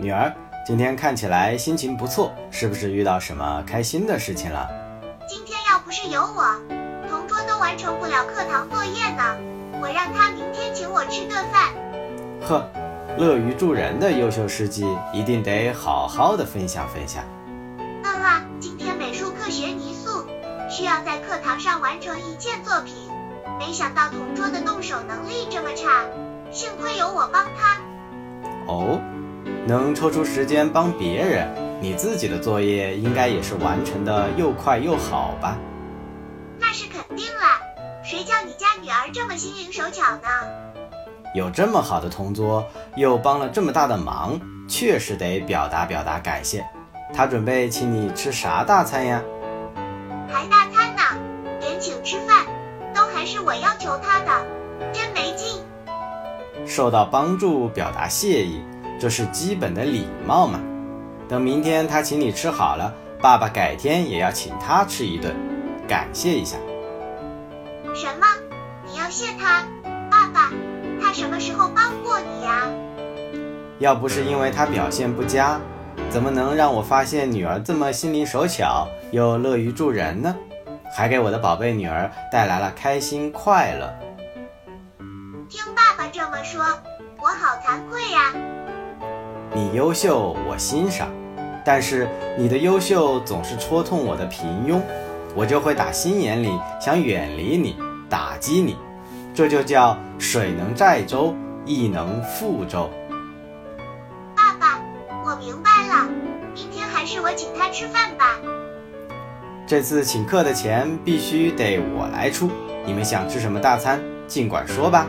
女儿，今天看起来心情不错，是不是遇到什么开心的事情了？今天要不是有我，同桌都完成不了课堂作业呢。我让他明天请我吃顿饭。呵，乐于助人的优秀事迹，一定得好好的分享分享。嗯啊，今天美术课学泥塑，需要在课堂上完成一件作品，没想到同桌的动手能力这么差，幸亏有我帮他。哦，能抽出时间帮别人，你自己的作业应该也是完成的又快又好吧？那是肯定啦，谁叫你家女儿这么心灵手巧呢？有这么好的同桌，又帮了这么大的忙，确实得表达表达感谢。他准备请你吃啥大餐呀？还大餐呢，连请吃饭都还是我要求他的，真没劲。受到帮助表达谢意，这是基本的礼貌嘛。等明天他请你吃好了，爸爸改天也要请他吃一顿，感谢一下。什么？你要谢他？爸爸，他什么时候帮过你呀？要不是因为他表现不佳，怎么能让我发现女儿这么心灵手巧又乐于助人呢？还给我的宝贝女儿带来了开心快乐。听爸爸这么说，我好惭愧呀。你优秀，我欣赏，但是你的优秀总是戳痛我的平庸，我就会打心眼里想远离你，打击你。这就叫水能载舟，亦能覆舟。爸爸，我明白了，明天还是我请他吃饭吧。这次请客的钱必须得我来出，你们想吃什么大餐，尽管说吧。